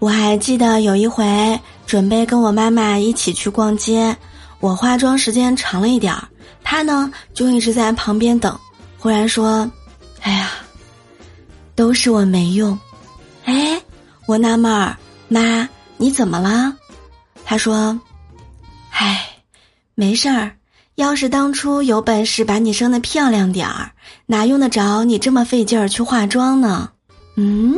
我还记得有一回准备跟我妈妈一起去逛街，我化妆时间长了一点儿，她呢就一直在旁边等。忽然说：“哎呀，都是我没用。”哎，我纳闷儿，妈，你怎么了？她说：“唉，没事儿。要是当初有本事把你生的漂亮点儿，哪用得着你这么费劲儿去化妆呢？”嗯。